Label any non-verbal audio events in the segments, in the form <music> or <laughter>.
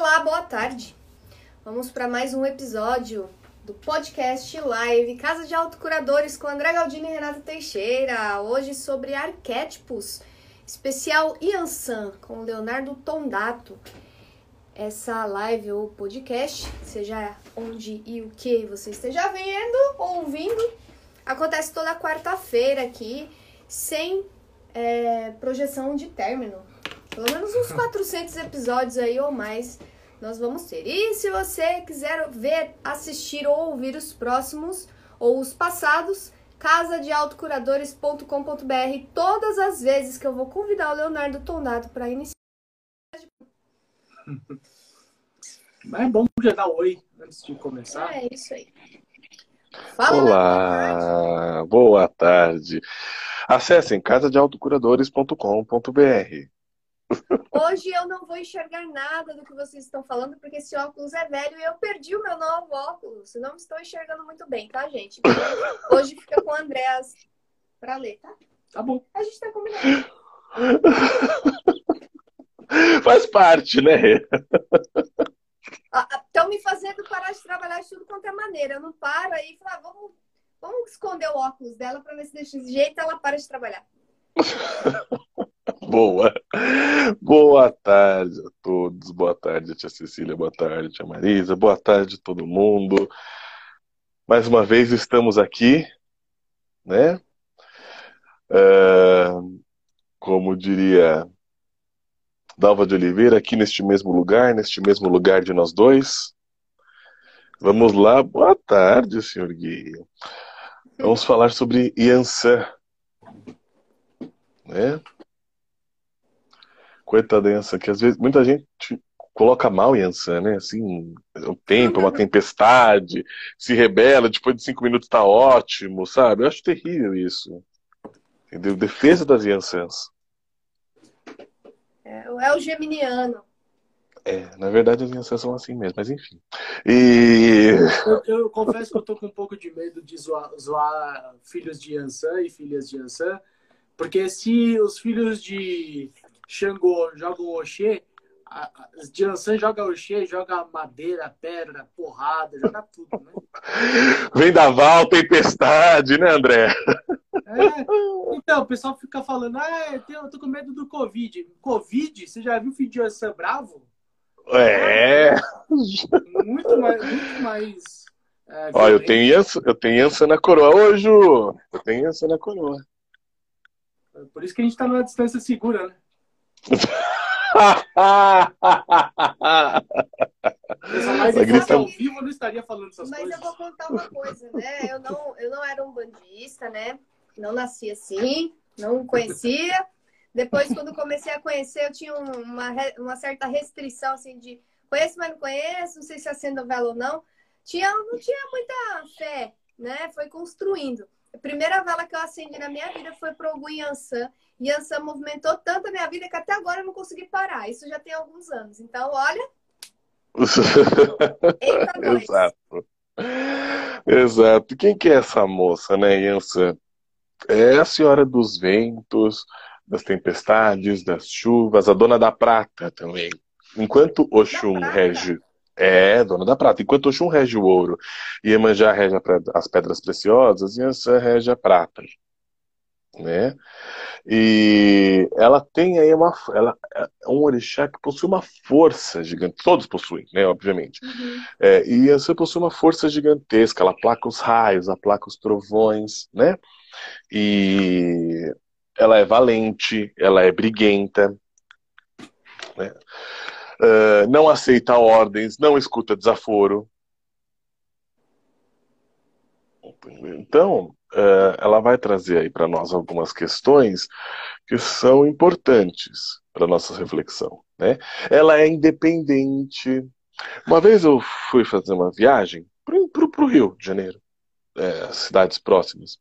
Olá, boa tarde. Vamos para mais um episódio do podcast live Casa de Autocuradores com André Galdino e Renata Teixeira. Hoje sobre arquétipos, especial Yansan com Leonardo Tondato. Essa live ou podcast, seja onde e o que você esteja vendo ou ouvindo, acontece toda quarta-feira aqui, sem é, projeção de término. Pelo menos uns <laughs> 400 episódios aí ou mais nós vamos ter. E se você quiser ver, assistir ou ouvir os próximos ou os passados, casadeautocuradores.com.br todas as vezes que eu vou convidar o Leonardo Tondato para iniciar. <laughs> Mas é bom já dar oi antes de começar. É isso aí. Fala, Olá, boa tarde. Acessem casadeautocuradores.com.br. Hoje eu não vou enxergar nada do que vocês estão falando, porque esse óculos é velho e eu perdi o meu novo óculos. Não estou enxergando muito bem, tá, gente? <laughs> Hoje fica com o Andréas para ler, tá? Tá bom. A gente tá combinando. <laughs> Faz parte, né? Estão me fazendo parar de trabalhar de tudo quanto é maneira. Eu não paro aí e falo, ah, vamos, vamos esconder o óculos dela para ver se desse jeito ela para de trabalhar. <laughs> Boa. Boa tarde a todos. Boa tarde, tia Cecília. Boa tarde, tia Marisa. Boa tarde todo mundo. Mais uma vez estamos aqui, né? Uh, como diria Dalva de Oliveira, aqui neste mesmo lugar, neste mesmo lugar de nós dois. Vamos lá. Boa tarde, senhor Gui. Vamos falar sobre Yansan. Né? Coitadença, que às vezes muita gente coloca mal Yansan, né? Assim, o tempo, uma tempestade, se rebela, depois de cinco minutos tá ótimo, sabe? Eu acho terrível isso. Entendeu? Defesa das Yansans. É, é o geminiano. É, na verdade as Yansans são assim mesmo, mas enfim. E. Eu, eu, confesso que eu tô com um pouco de medo de zoar, zoar filhos de Yansan e filhas de Yansan, porque se os filhos de Xangô jogam Oxê, as de Yansan joga Oxê, joga madeira, pedra, porrada, joga tudo, né? <laughs> Vendaval, tempestade, né, André? É, então, o pessoal fica falando, ah, eu tô com medo do Covid. Covid? Você já viu o Yansan bravo? É. Muito mais. Muito mais é, <laughs> Ó, eu tenho, Yansan, eu tenho Yansan na coroa. Ju! Eu tenho Yansan na coroa. Por isso que a gente tá numa distância segura, né? Mas grita- ao vivo eu não estaria falando essas Mas coisas. eu vou contar uma coisa, né? Eu não, eu não era um bandista, né? Não nasci assim, não conhecia. Depois, quando comecei a conhecer, eu tinha um- uma, uma certa restrição, assim, de conheço, mas não conheço, não sei se acendo vela ou não. Tinha, não tinha muita fé, né? Foi construindo. A primeira vela que eu acendi na minha vida foi pro Ogum Yansan. Yansan movimentou tanto a minha vida que até agora eu não consegui parar. Isso já tem alguns anos. Então, olha, <laughs> eita. Exato. Exato. Quem que é essa moça, né, Yansan? É a senhora dos ventos, das tempestades, das chuvas, a dona da prata também. Enquanto Oxum rege. É, dona da prata. Enquanto Oxum rege o ouro e Iemanjá rege as pedras preciosas, Yansan rege a prata. Né? E ela tem aí uma. Ela é um orixá que possui uma força gigante. Todos possuem, né? Obviamente. Uhum. É, e Yansan possui uma força gigantesca, ela aplaca os raios, aplaca os trovões, né? E ela é valente, ela é briguenta, né? Ah, não aceita ordens, não escuta desaforo. Então, ah, ela vai trazer aí para nós algumas questões que são importantes para nossa reflexão, né? Ela é independente, uma vez eu fui fazer uma viagem para o Rio de Janeiro, é, cidades próximas,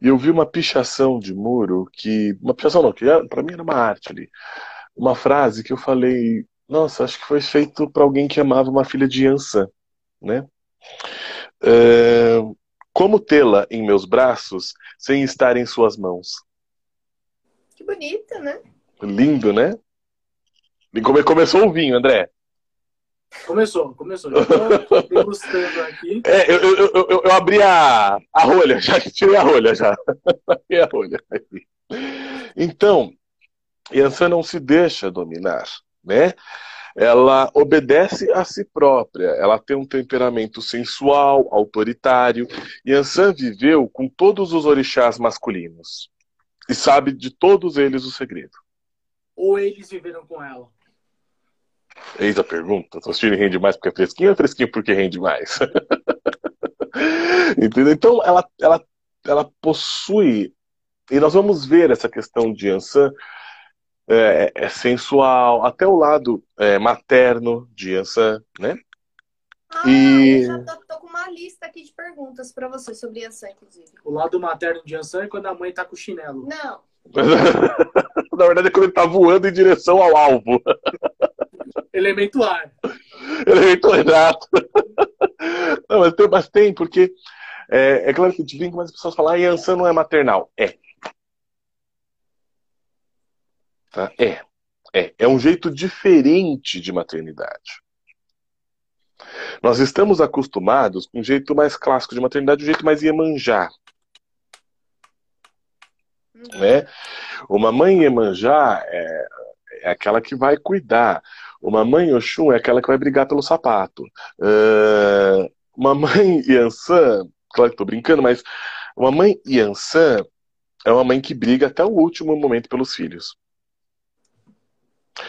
e eu vi uma pichação de muro que. Uma pichação não, que para mim era uma arte ali. Uma frase que eu falei, nossa, acho que foi feito para alguém que amava uma filha de Yansan, né? É, como tê-la em meus braços sem estar em suas mãos? Que bonita, né? Lindo, né? E como começou o vinho, André? Começou, começou. Já tô degustando aqui. <laughs> É, eu, eu, eu, eu, abri a, a rolha, <laughs> já tirei a rolha já. <laughs> a rolha. Então, Yansan não se deixa dominar, né? Ela obedece a si própria, ela tem um temperamento sensual, autoritário. Yansan viveu com todos os orixás masculinos e sabe de todos eles o segredo. Ou eles viveram com ela? Eis a pergunta. Tostine rende mais porque é fresquinho ou é fresquinho porque rende mais? <laughs> Entendeu? Então, ela, ela, ela possui. E nós vamos ver essa questão de Ansan é, é, sensual, até o lado é, materno de Ansan, né? Ah, e... eu já tô, tô, com uma lista aqui de perguntas para você sobre Ansan, inclusive. O lado materno de Ansan é quando a mãe tá com o chinelo. Não. <laughs> Na verdade é quando ele tá voando em direção ao alvo. <laughs> Elemento ar. Elemento exato. Não, mas tem, mas tem porque é, é claro que te vem as pessoas falam, ah, Yansan não é maternal. É. Tá? É. É. É um jeito diferente de maternidade. Nós estamos acostumados com um jeito mais clássico de maternidade, um jeito mais Iemanjá. Uhum. Né? Uma mãe Iemanjá é, é aquela que vai cuidar. Uma mãe Oxum é aquela que vai brigar pelo sapato. Uh, uma mãe Yansan, claro que estou brincando, mas uma mãe Yansan é uma mãe que briga até o último momento pelos filhos.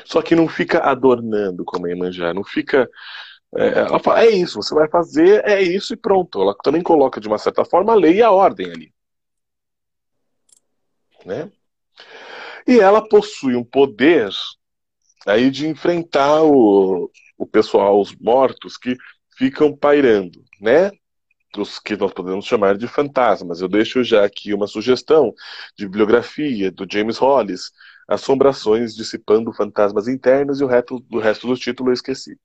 Só que não fica adornando como a Iemanjá, não fica. É, ela fala, é isso, você vai fazer, é isso e pronto. Ela também coloca, de uma certa forma, a lei e a ordem ali. Né? E ela possui um poder aí de enfrentar o, o pessoal, os mortos que ficam pairando, né? Os que nós podemos chamar de fantasmas. Eu deixo já aqui uma sugestão de bibliografia do James Hollis, Assombrações dissipando fantasmas internos, e o resto, do resto do título eu esqueci.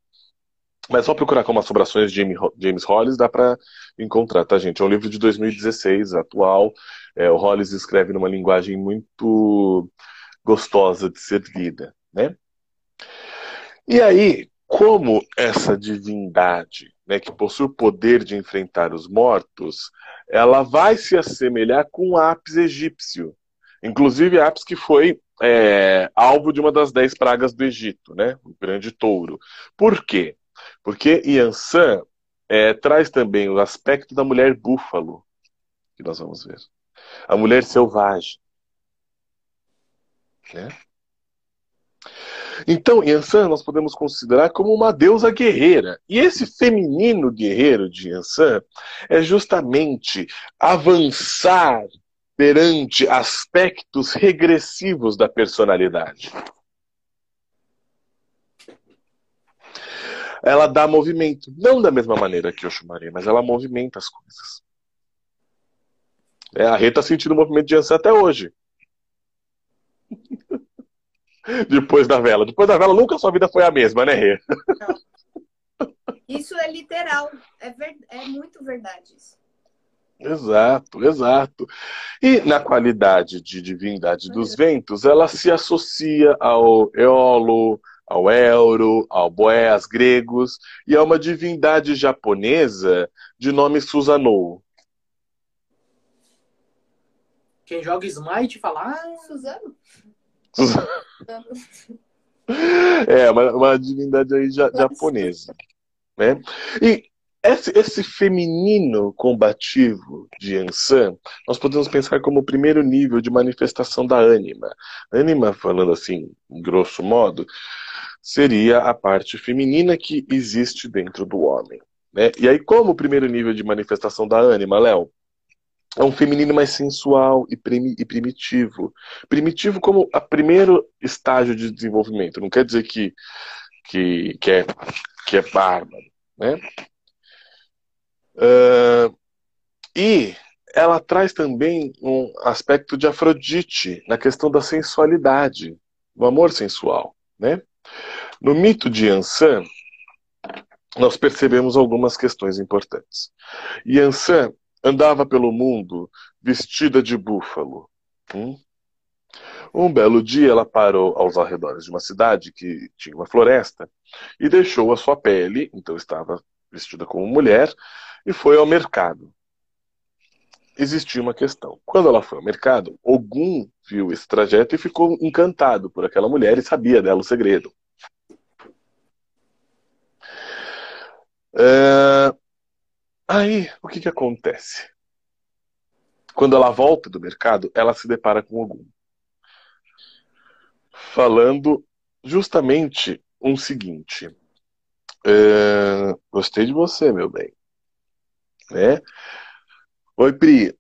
Mas só procurar como Assombrações de James Hollis dá para encontrar, tá, gente? É um livro de 2016, atual. É, o Hollis escreve numa linguagem muito gostosa de ser lida, né? E aí, como essa divindade, né, que possui o poder de enfrentar os mortos, ela vai se assemelhar com o Apis egípcio. Inclusive, Apis que foi é, alvo de uma das dez pragas do Egito, né, o grande touro. Por quê? Porque Yansan é, traz também o aspecto da mulher búfalo, que nós vamos ver. A mulher selvagem. Né? Então, Yansan nós podemos considerar como uma deusa guerreira. E esse feminino guerreiro de Yansan é justamente avançar perante aspectos regressivos da personalidade. Ela dá movimento, não da mesma maneira que Oxumaré, mas ela movimenta as coisas. É, a Rê está sentindo o movimento de Yansan até hoje. <laughs> Depois da vela. Depois da vela, nunca sua vida foi a mesma, né, Rê? Isso é literal. É, ver... é muito verdade isso. Exato, exato. E na qualidade de divindade dos ventos, ela se associa ao Eolo, ao Euro, ao Boés gregos, e é uma divindade japonesa de nome Susanoo. Quem joga Smite fala, ah, Suzano. <laughs> é, uma, uma divindade aí ja, japonesa. Né? E esse, esse, feminino combativo de Ansan, nós podemos pensar como o primeiro nível de manifestação da ânima. Ânima, falando assim, grosso modo, seria a parte feminina que existe dentro do homem. Né? E aí, como o primeiro nível de manifestação da ânima, Léo? é um feminino mais sensual e, e primitivo. Primitivo como o primeiro estágio de desenvolvimento. Não quer dizer que, que, que, é, que é bárbaro. Né? Uh, e ela traz também um aspecto de Afrodite na questão da sensualidade, do amor sensual. Né? No mito de Ansan, nós percebemos algumas questões importantes. Yansan andava pelo mundo vestida de búfalo. Hum? Um belo dia ela parou aos arredores de uma cidade que tinha uma floresta e deixou a sua pele, então estava vestida como mulher, e foi ao mercado. Existia uma questão. Quando ela foi ao mercado, Ogum viu esse trajeto e ficou encantado por aquela mulher e sabia dela o segredo. É... Aí, o que, que acontece? Quando ela volta do mercado, ela se depara com Ogum. Falando justamente um seguinte. É... Gostei de você, meu bem. Né? Oi, Pri.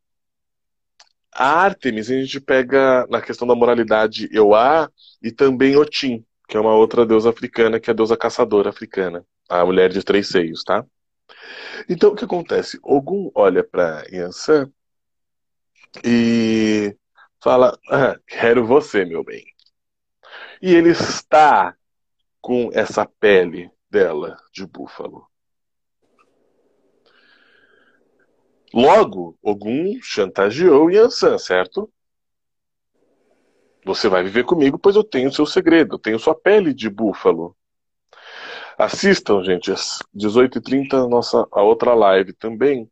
A Artemis a gente pega na questão da moralidade Euá e também Otim, que é uma outra deusa africana, que é a deusa caçadora africana, a mulher de três seios, tá? Então o que acontece? Ogum olha para Yansan e fala: ah, Quero você, meu bem. E ele está com essa pele dela de búfalo. Logo, Ogum chantageou Yansan, certo? Você vai viver comigo, pois eu tenho seu segredo, eu tenho sua pele de búfalo. Assistam, gente, às 18h30, nossa, a outra live também,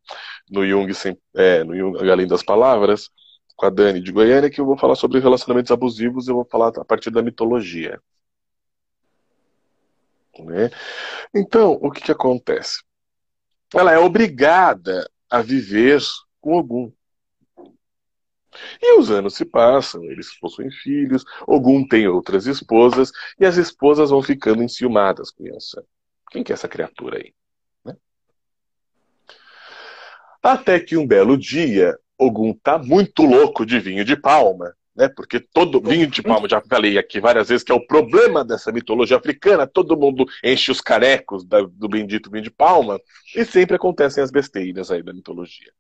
no Jung, é, no Jung Além das Palavras, com a Dani de Goiânia, que eu vou falar sobre relacionamentos abusivos, eu vou falar a partir da mitologia. Né? Então, o que, que acontece? Ela é obrigada a viver com Ogum. E os anos se passam, eles possuem filhos, Ogum tem outras esposas, e as esposas vão ficando enciumadas com Yansan. Quem que é essa criatura aí? Né? Até que um belo dia, Ogum tá muito louco de vinho de palma, né? Porque todo vinho de palma, já falei aqui várias vezes, que é o problema dessa mitologia africana, todo mundo enche os carecos da, do bendito vinho de palma, e sempre acontecem as besteiras aí da mitologia.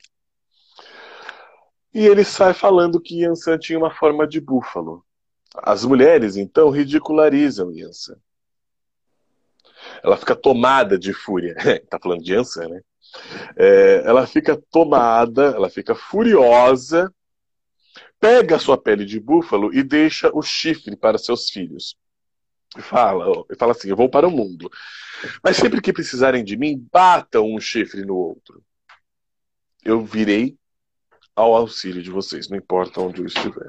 E ele sai falando que Yansan tinha uma forma de búfalo. As mulheres, então, ridicularizam Yansan. Ela fica tomada de fúria. <laughs> tá falando de Yansan, né? É, ela fica tomada, ela fica furiosa pega a sua pele de búfalo e deixa o chifre para seus filhos. E fala, fala assim: Eu vou para o mundo. Mas sempre que precisarem de mim, batam um chifre no outro. Eu virei ao auxílio de vocês, não importa onde eu estiver.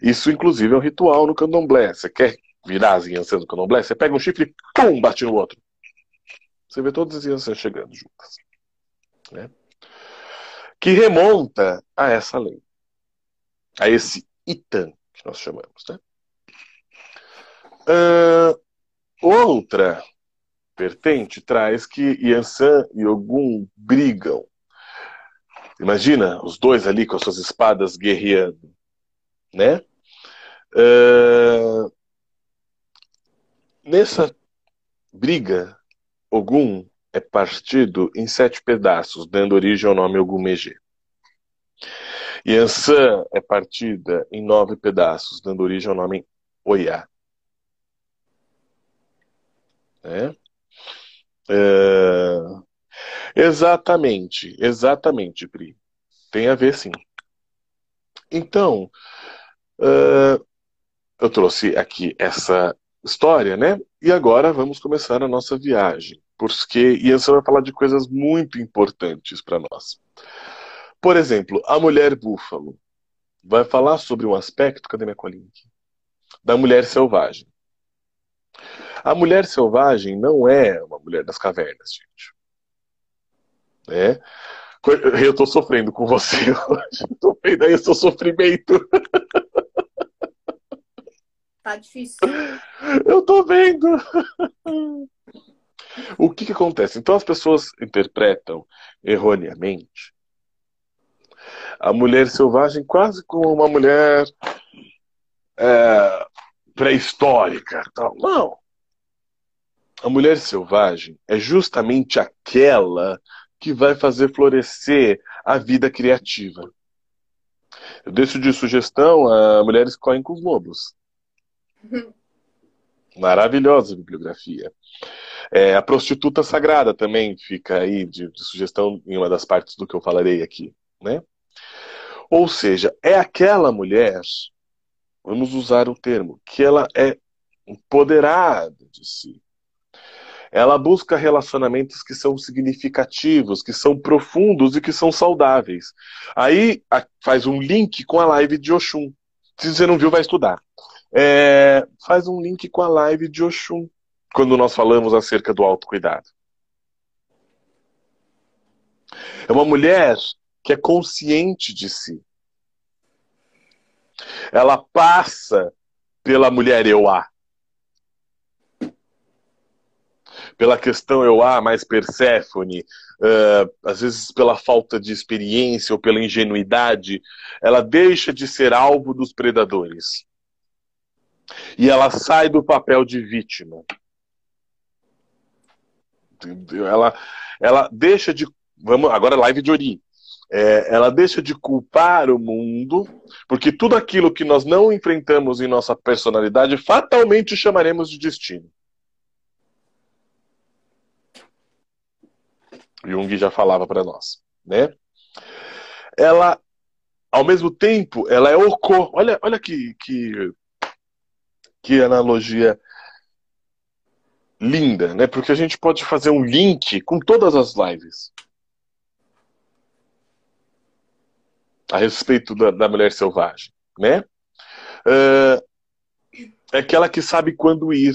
Isso, inclusive, é um ritual no candomblé. Você quer virar as Yansan do candomblé? Você pega um chifre e pum, bate no outro. Você vê todas as Yansan chegando juntas. Né? Que remonta a essa lei a esse Itan, que nós chamamos. Né? Uh, outra vertente traz que Yansan e Ogum brigam. Imagina os dois ali com as suas espadas guerreando, né? Uh, nessa briga, Ogum é partido em sete pedaços, dando origem ao nome Ogumegê. Yansan é partida em nove pedaços, dando origem ao nome Oiá. É? É... Exatamente, exatamente, Pri. Tem a ver sim. Então, uh, eu trouxe aqui essa história, né? E agora vamos começar a nossa viagem, porque Yansan vai falar de coisas muito importantes para nós. Por exemplo, a mulher búfalo vai falar sobre um aspecto, cadê minha colinha aqui? Da mulher selvagem. A mulher selvagem não é uma mulher das cavernas, gente. É. Eu estou sofrendo com você <laughs> hoje. Estou vendo aí o seu sofrimento. Tá difícil. Eu estou vendo. O que, que acontece? Então as pessoas interpretam erroneamente a mulher selvagem quase como uma mulher é, pré-histórica. Não. A mulher selvagem é justamente aquela que vai fazer florescer a vida criativa. Eu deixo de sugestão a Mulheres Correm com os Lobos. Maravilhosa bibliografia. É, a prostituta sagrada também fica aí de, de, sugestão em uma das partes do que eu falarei aqui, né? Ou seja, é aquela mulher vamos usar o termo, que ela é empoderada de si. Ela busca relacionamentos que são significativos, que são profundos e que são saudáveis. Aí faz um link com a live de Oxum. Se você não viu, vai estudar. É, faz um link com a live de Oxum, quando nós falamos acerca do autocuidado. É uma mulher que é consciente de si. Ela passa pela mulher Euá. Pela questão Euá mais Perséfone, uh, às vezes pela falta de experiência ou pela ingenuidade, ela deixa de ser alvo dos predadores. E ela sai do papel de vítima. Ela, ela deixa de. Vamos, agora live de Ori é, ela deixa de culpar o mundo, porque tudo aquilo que nós não enfrentamos em nossa personalidade, fatalmente chamaremos de destino. Jung já falava para nós, né? Ela, ao mesmo tempo, ela é Oko. Olha, olha que, que, que analogia linda, né? Porque a gente pode fazer um link com todas as lives. A respeito da, da mulher selvagem, né? Uh, é aquela que sabe quando ir,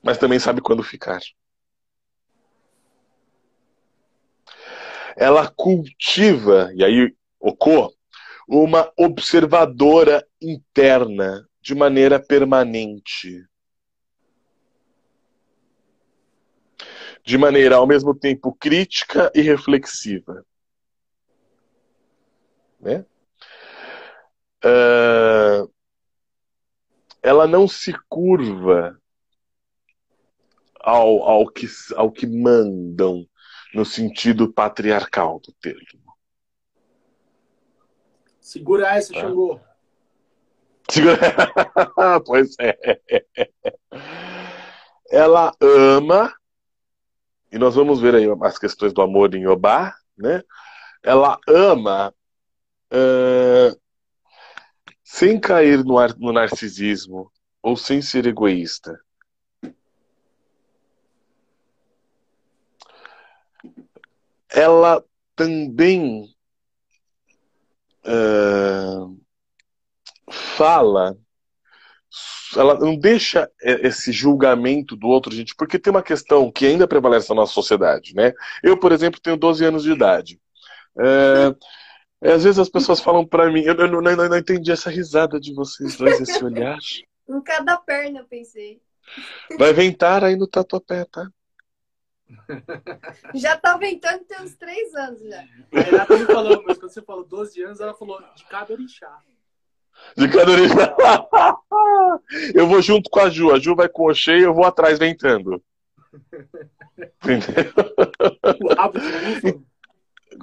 mas também sabe quando ficar. Ela cultiva, e aí ocorre, uma observadora interna de maneira permanente. De maneira ao mesmo tempo crítica e reflexiva né? Uh, ela não se curva ao, ao, que, ao que mandam no sentido patriarcal do termo. Segura essa, ah. Xangô. Segura... <laughs> pois é. Ela ama, e nós vamos ver aí as questões do amor em Obá, né? Ela ama uh, sem cair no, ar, no narcisismo ou sem ser egoísta. Ela também uh, fala, ela não deixa esse julgamento do outro, gente, porque tem uma questão que ainda prevalece na nossa sociedade, né? Eu, por exemplo, tenho 12 anos de idade. Uh, é, às vezes as pessoas falam para mim, eu, eu, não, eu, não, entendi essa risada de vocês dois, esse olhar. <laughs> em cada perna, eu pensei. Vai ventar aí no tatuapé, tá? <laughs> Já tá ventando tem uns três anos já. A Renata me falou, mas quando você falou 12 anos, ela falou de cada orixá. De cada orixá. <laughs> Eu vou junto com a Ju. A Ju vai com o Oxê e eu vou atrás ventando. Entendeu? O rabo de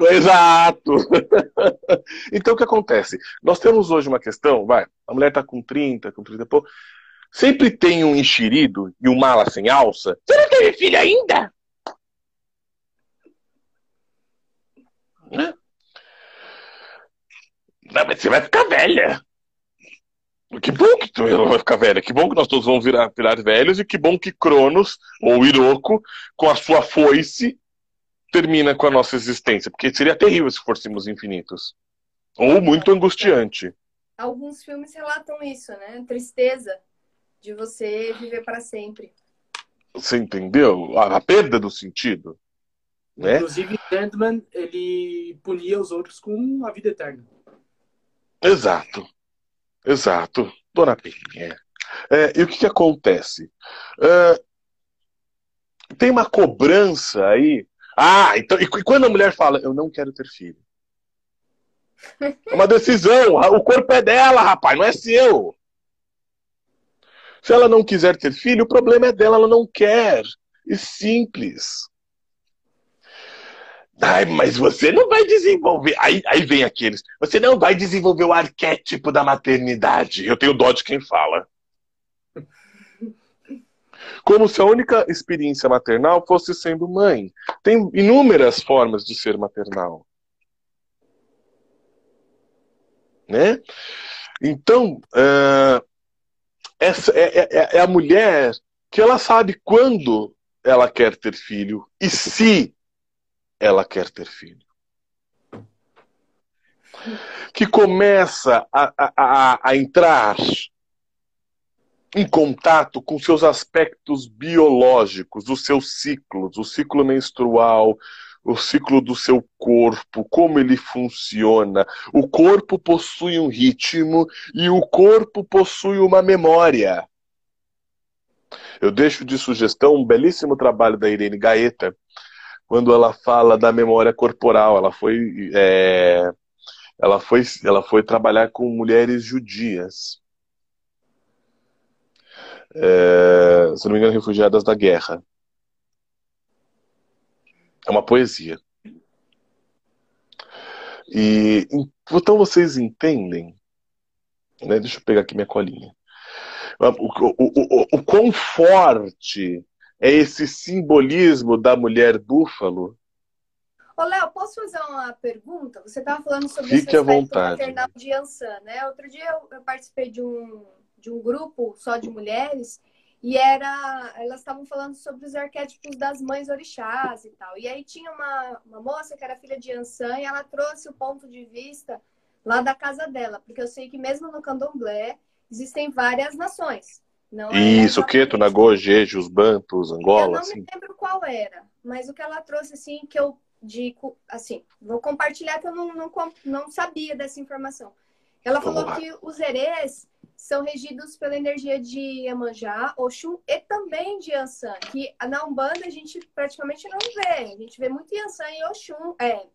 Exato! <laughs> então o que acontece? Nós temos hoje uma questão, vai, a mulher tá com 30, com 30 e pouco. Sempre tem um enxerido e um mala sem alça. Você não teve filho ainda? Né? Não, mas você vai ficar velha. Que bom que tu vai ficar velha. Que bom que nós todos vamos virar, virar velhos. E que bom que Cronos, ou Iroko, com a sua foice, termina com a nossa existência, porque seria terrível se fôssemos infinitos. Ou muito angustiante. Alguns filmes relatam isso, né? Tristeza de você viver para sempre. Você entendeu? A, a perda do sentido. Né? Inclusive, Sandman, ele punia os outros com a vida eterna. Exato. Exato. Dona Peninha. É, e o que, que acontece? É, tem uma cobrança aí ah, então, e quando a mulher fala, eu não quero ter filho? É uma decisão, o corpo é dela, rapaz, não é seu. Se ela não quiser ter filho, o problema é dela, ela não quer. E simples. Ai, mas você não vai desenvolver. Aí, aí vem aqueles. Você não vai desenvolver o arquétipo da maternidade. Eu tenho dó de quem fala. Como se a única experiência maternal fosse sendo mãe. Tem inúmeras formas de ser maternal. Né? Então, uh, essa é, é, é a mulher que ela sabe quando ela quer ter filho e se ela quer ter filho. Que começa a, a, a entrar em contato com seus aspectos biológicos, os seus ciclos, o ciclo menstrual, o ciclo do seu corpo, como ele funciona. O corpo possui um ritmo e o corpo possui uma memória. Eu deixo de sugestão um belíssimo trabalho da Irene Gaeta, quando ela fala da memória corporal. Ela foi, é, ela foi, ela foi trabalhar com mulheres judias. É, se não me engano, refugiadas da guerra. É uma poesia. E então vocês entendem, né? Deixa eu pegar aqui minha colinha. O, o, o, o, quão forte é esse simbolismo da mulher búfalo? Ô, Léo, posso fazer uma pergunta? Você estava falando sobre Fique esse vontade. maternal de Ansan, né? Outro dia eu, eu participei de um, de um grupo só de mulheres e era, elas estavam falando sobre os arquétipos das mães orixás e tal. E aí tinha uma, uma moça que era filha de Ansan e ela trouxe o ponto de vista lá da casa dela, porque eu sei que mesmo no candomblé existem várias nações. Não é Isso, o Queto, Nagô, Jeje, os Bantus, Angola. Eu não assim. me lembro qual era, mas o que ela trouxe, assim, que eu digo, assim, vou compartilhar que eu não, não, não sabia dessa informação. Ela falou que os herês são regidos pela energia de Iemanjá, Oxum e também de Yansan, que na Umbanda a gente praticamente não vê. A gente vê muito Yansan e Oxum, é,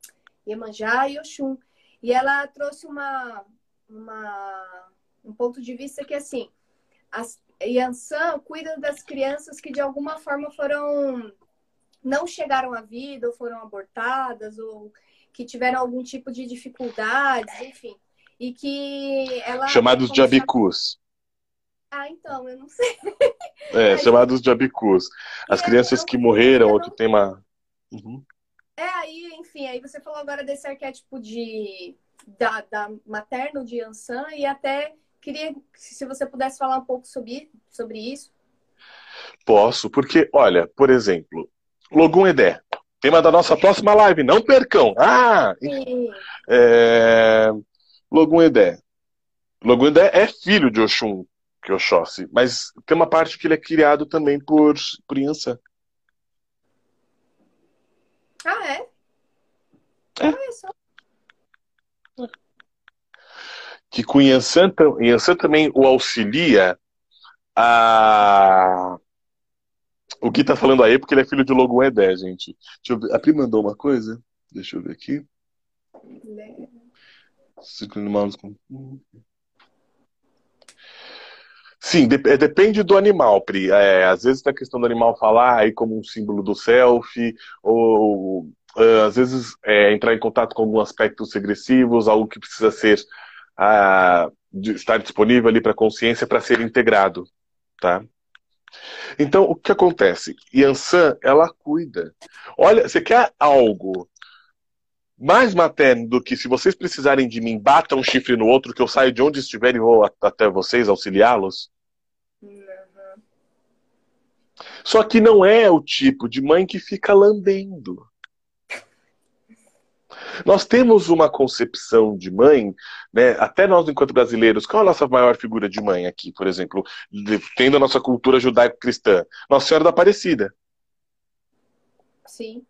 Iemanjá e Oxum. E ela trouxe uma, uma, um ponto de vista que, assim, as, Yansan cuida das crianças que de alguma forma foram não chegaram à vida ou foram abortadas ou que tiveram algum tipo de dificuldades, enfim. E que ela. Chamados de abicus. Ah, então, eu não sei. É, chamados de abicus. As E crianças eu- que morreram eu ou não- que tem uma. Uhum. É, aí, enfim, aí você falou agora desse arquétipo de da, da materno de Ansan e até queria se você pudesse falar um pouco sobre, sobre isso. Posso, porque, olha, por exemplo, Logum Edé, tema da nossa próxima live, não percam! Ah! É... Logum Edé. Logum Edé é filho de Oxum, que é Oxóssi, mas tem uma parte que ele é criado também por, por Yansan. Ah, é? É. Olha só. que com Yansan, Yansan também o auxilia a. O que tá falando aí, porque ele é filho de Logum Edé, gente. Ver. A Pri mandou uma coisa. Deixa eu ver aqui. Ciclo animal. Sim, de- é, depende do animal, Pri. É, às vezes tem a questão do animal falar aí como um símbolo do self, ou ah, às vezes é, entrar em contato com alguns aspectos regressivos, algo que precisa ser de- estar disponível ali para a consciência para ser integrado, tá? Então, o que acontece? Yansan, ela cuida. Olha, você quer algo mais materno do que se vocês precisarem de mim, batam um chifre no outro, que eu saio de onde estiver e vou até vocês auxiliá-los? Só que não é o tipo de mãe que fica lambendo. Nós temos uma concepção de mãe, né, até nós enquanto brasileiros, qual é a nossa maior figura de mãe aqui, por exemplo, tendo a nossa cultura judaico-cristã? Nossa Senhora da Aparecida, Sim.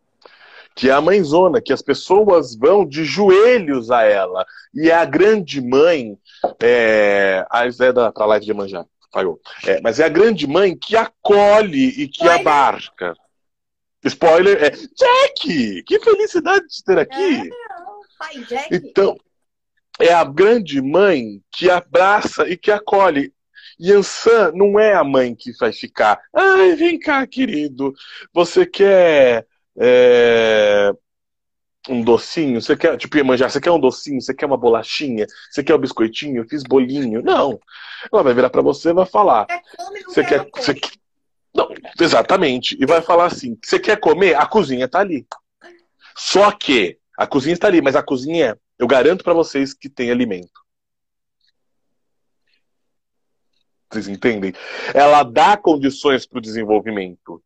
Que é a mãezona, que as pessoas vão de joelhos a ela. E é a grande mãe, é, a Zé da pra live de Manjá, falhou. É, mas é a grande mãe que acolhe e que Spoiler. abarca. Spoiler é Jack! Que felicidade de ter aqui! Não, pai Jack. Então, é a grande mãe que abraça e que acolhe. Yansan não é a mãe que vai ficar. Ai, vem cá, querido. Você quer é, um docinho? Você quer, tipo, Iemanjá, você quer um docinho? Você quer uma bolachinha? Você quer um biscoitinho? Eu fiz bolinho. Não. Ela vai virar pra você e vai falar. Você quer. Você... quer- Não, exatamente. E vai falar assim: você quer comer? A cozinha tá ali. Só que a cozinha está ali, mas a cozinha, eu garanto pra vocês que tem alimento. Vocês entendem? Ela dá condições para o desenvolvimento.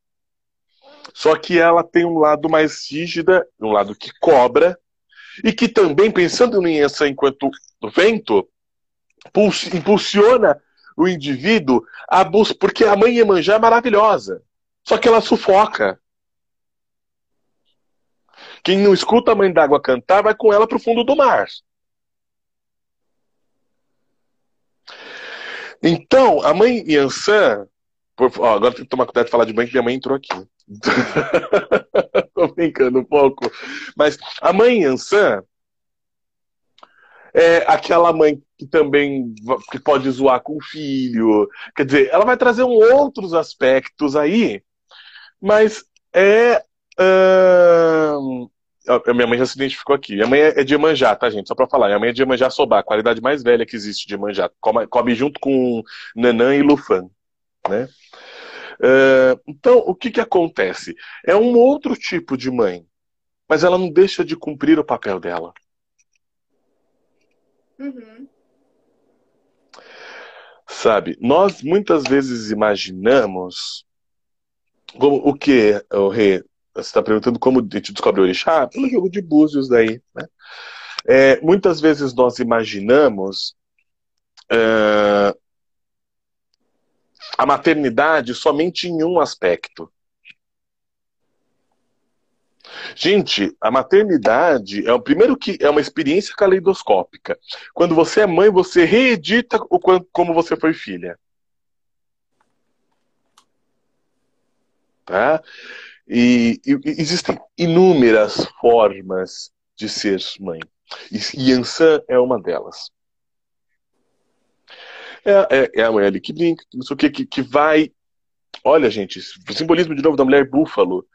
Só que ela tem um lado mais rígida, um lado que cobra, e que também, pensando em essa enquanto vento, impulsiona o indivíduo a buscar. Porque a mãe Iemanjá é maravilhosa. Só que ela sufoca. Quem não escuta a mãe d'água cantar vai com ela para o fundo do mar. Então, a mãe Yansan. Por, ó, agora tem que tomar cuidado de falar de mãe, que minha mãe entrou aqui. <laughs> Tô brincando um pouco. Mas a mãe Yansan é aquela mãe que também que pode zoar com o filho. Quer dizer, ela vai trazer um outros aspectos aí, mas é. A minha mãe já se identificou aqui. Minha mãe é de Emanjá, tá, gente? Só pra falar. Minha mãe é de Emanjá Sobá, a qualidade mais velha que existe de Emanjá. Come, come junto com Nanã e Lufan, né? Uh, então, o que que acontece? É um outro tipo de mãe, mas ela não deixa de cumprir o papel dela. Uhum. Sabe, nós muitas vezes imaginamos como, o que, o rei, você está perguntando como a gente descobre o orixá? Pelo jogo de búzios daí, né? É, muitas vezes nós imaginamos uh, a maternidade somente em um aspecto. Gente, a maternidade é o primeiro que é uma experiência caleidoscópica. Quando você é mãe, você reedita o como você foi filha. Tá? E, e, existem inúmeras formas de ser mãe. E Yansan é uma delas. É, é, é a mãe ali que brinca, não sei o que, que, que vai. Olha, gente, o simbolismo de novo da mulher búfalo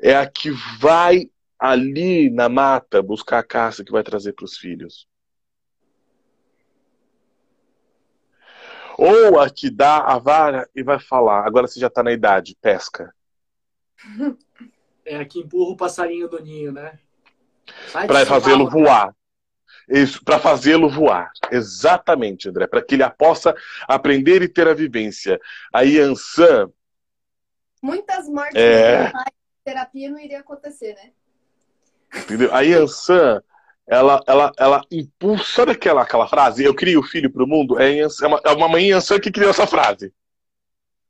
é a que vai ali na mata buscar a caça que vai trazer para os filhos. Ou a que dá a vara e vai falar, agora você já está na idade, pesca. <laughs> É a que empurra o passarinho do ninho, né? Para fazê-lo voar. Isso, para fazê-lo voar. Exatamente, André. Para que ele possa aprender e ter a vivência. A Yansan. Muitas mortes é terapia não iria acontecer, né? Entendeu? A Yansan, ela, ela, ela impulsa. Sabe aquela, aquela frase? Eu crio o filho para o mundo? É, Yansan, é, uma, é uma mãe Yansan que criou essa frase.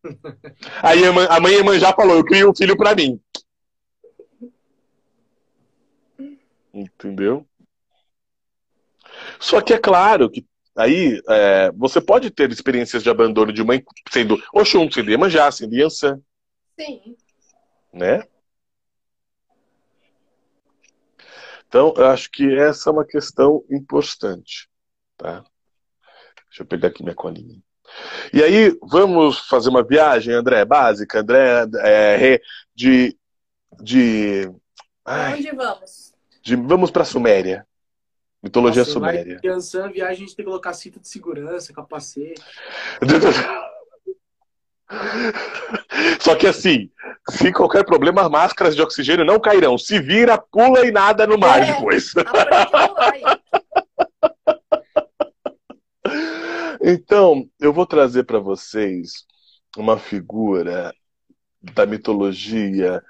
<laughs> Aí a mãe Yaman já falou: Eu crio um filho para mim. Entendeu? Só que é claro que aí é, você pode ter experiências de abandono de mãe sendo Oxum, sendo Iemanjá, sendo Yansan. Sim. Né? Então, eu acho que essa é uma questão importante. Tá? Deixa eu pegar aqui minha colinha. E aí, vamos fazer uma viagem, André, básica, André, é, de. de ai, onde vamos? De, vamos para Suméria. Mitologia Nossa, Suméria. Pensando viagem, a gente tem que colocar cinto de segurança, capacete. <laughs> Só que assim, se qualquer problema, as máscaras de oxigênio não cairão. Se vira, pula e nada no mar é, <laughs> depois. então, eu vou trazer para vocês uma figura da mitologia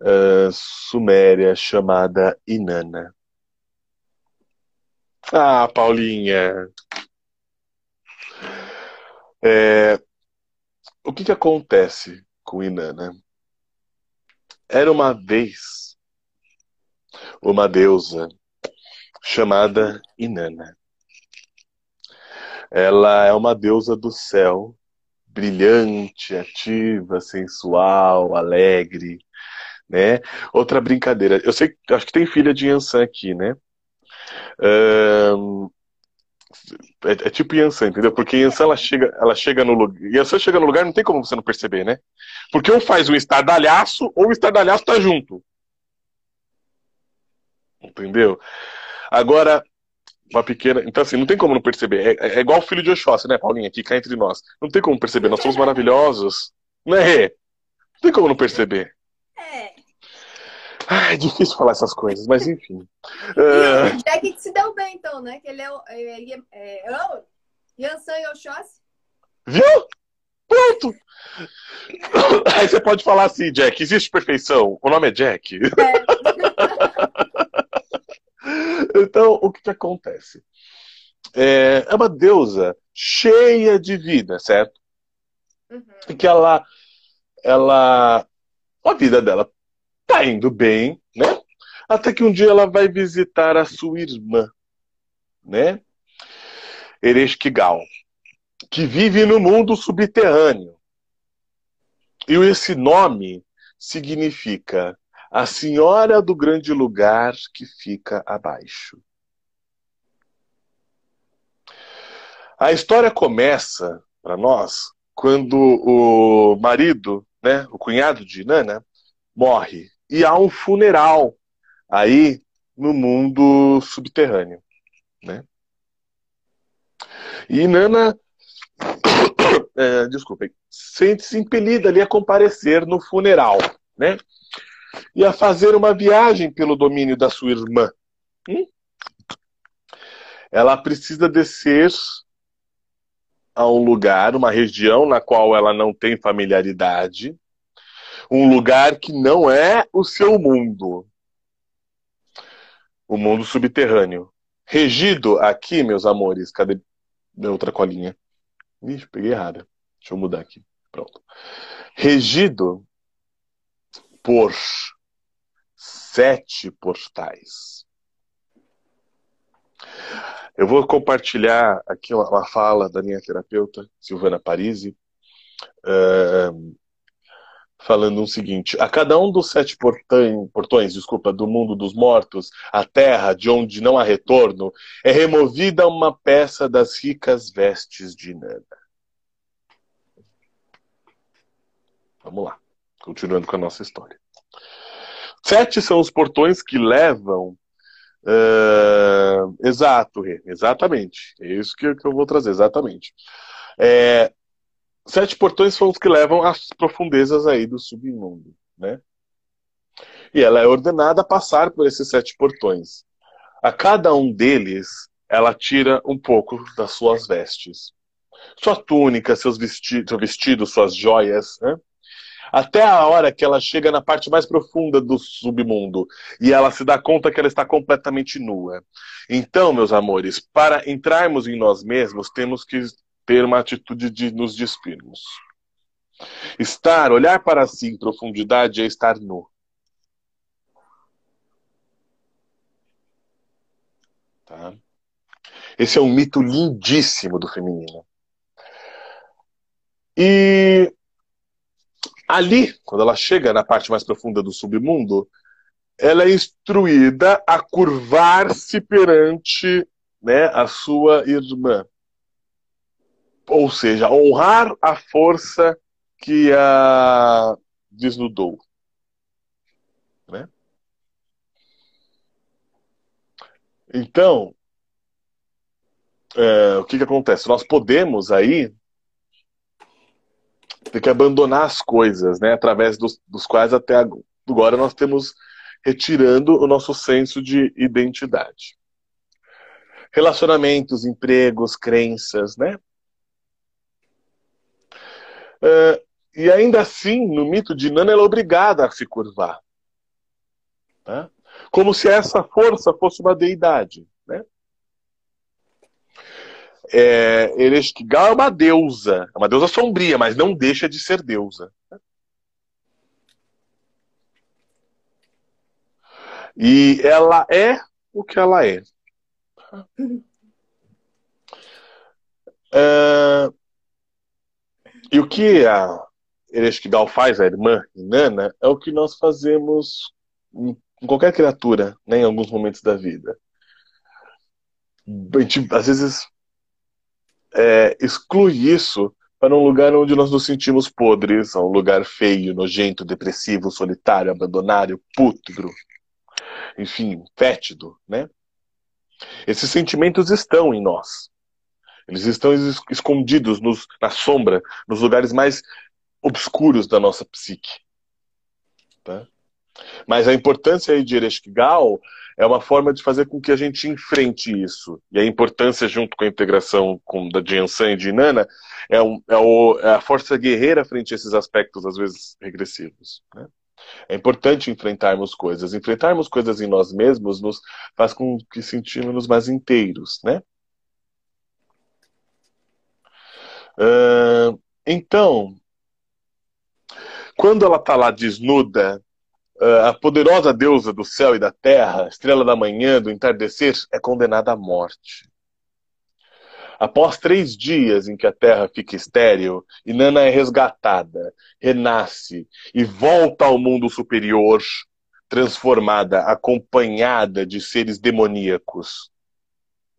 uh, suméria chamada Inanna. Ah, Paulinha. É, o que, que acontece com Inanna? Era uma vez uma deusa chamada Inanna. Ela é uma deusa do céu, brilhante, ativa, sensual, alegre, né? Outra brincadeira. Eu sei, acho que tem filha de Yansan aqui, né? É, é, tipo Yansan, entendeu? Porque Yansan ela chega, ela chega no lugar. Yansan chega no lugar, não tem como você não perceber, né? Porque ou faz um estardalhaço, ou o estardalhaço tá junto. Entendeu? Agora, uma pequena. Então, assim, não tem como não perceber. É, é igual o filho de Oxóssi, né, Paulinha? Aqui cá entre nós. Não tem como perceber. Nós somos maravilhosos. Não é? Não tem como não perceber. É. <laughs> Ah, é difícil falar essas coisas, mas enfim. Uh... O Jack que se deu bem, então, né? Que ele é. é, é, é oh, Yansan e Oxóssi. Viu? Pronto! <laughs> Aí você pode falar assim, Jack, existe perfeição? O nome é Jack. É. <laughs> então, o que, que acontece? É, é, uma deusa cheia de vida, certo? Uhum. E que ela, ela, a vida dela tá indo bem, né? Até que um dia ela vai visitar a sua irmã, né? Ereshkigal, que vive no mundo subterrâneo. E esse nome significa a senhora do grande lugar que fica abaixo. A história começa para nós quando o marido, né, o cunhado de Nana, morre e há um funeral aí no mundo subterrâneo, né? E Nana, <coughs> é, desculpem, sente-se impelida ali a comparecer no funeral, né? E a fazer uma viagem pelo domínio da sua irmã. Hum? Ela precisa descer a um lugar, uma região na qual ela não tem familiaridade, um lugar que não é o seu mundo, o mundo subterrâneo. Regido aqui, meus amores, cadê minha outra colinha? Ixi, peguei errada. Deixa eu mudar aqui. Pronto. Regido por sete portais. Eu vou compartilhar aqui uma, fala da minha terapeuta, Silvana Parisi, falando o seguinte: a cada um dos sete portões, portões, desculpa, do mundo dos mortos, a terra de onde não há retorno, é removida uma peça das ricas vestes de Nana. Vamos lá, continuando com a nossa história. Sete são os portões que levam Uh, exato, exatamente. É isso que, que, eu vou trazer, exatamente. É, sete portões são os que levam às profundezas aí do submundo, né? E ela é ordenada a passar por esses sete portões. A cada um deles, ela tira um pouco das suas vestes. Sua túnica, seus vestidos, seu vestido, suas joias, né? até a hora que ela chega na parte mais profunda do submundo e ela se dá conta que ela está completamente nua. Então, meus amores, para entrarmos em nós mesmos, temos que ter uma atitude de nos despirmos. Estar, olhar para si em profundidade é estar nu. Tá? Esse é um mito lindíssimo do feminino. E Ali, quando ela chega na parte mais profunda do submundo, ela é instruída a curvar-se perante né, a sua irmã. Ou seja, honrar a força que a desnudou. Né? Então, é, o que, que acontece? Nós podemos aí tem que abandonar as coisas, né? Através dos, dos quais até agora nós temos retirando o nosso senso de identidade. Relacionamentos, empregos, crenças, né? Uh, e ainda assim, no mito de Nana, ela é obrigada a se curvar. Tá? Como se essa força fosse uma deidade. Né? é, Ereshkigal é uma deusa, é uma deusa sombria, mas não deixa de ser deusa. E ela é o que ela é. é <laughs> e o que a Ereshkigal faz, a irmã Nana, é o que nós fazemos em qualquer criatura, né, em alguns momentos da vida. A gente, às vezes é, exclui isso para um lugar onde nós nos sentimos podres, um lugar feio, nojento, depressivo, solitário, abandonado, pútrido, enfim, fétido, né? Esses sentimentos estão em nós. Eles estão escondidos nos, na sombra, nos lugares mais obscuros da nossa psique. Tá? Mas a importância aí de Ereshkigal é uma forma de fazer com que a gente enfrente isso. E a importância, junto com a integração com, da Jiansan e de Inanna, é, um, é, é, a força guerreira frente a esses aspectos, às vezes, regressivos. Né? É importante enfrentarmos coisas. Enfrentarmos coisas em nós mesmos nos faz com que sentimos mais inteiros, né? Uh, então, quando ela está lá desnuda, uh, a poderosa deusa do céu e da terra, estrela da manhã, do entardecer, é condenada à morte. Após três dias em que a terra fica estéril, Inanna é resgatada, renasce e volta ao mundo superior, transformada, acompanhada de seres demoníacos,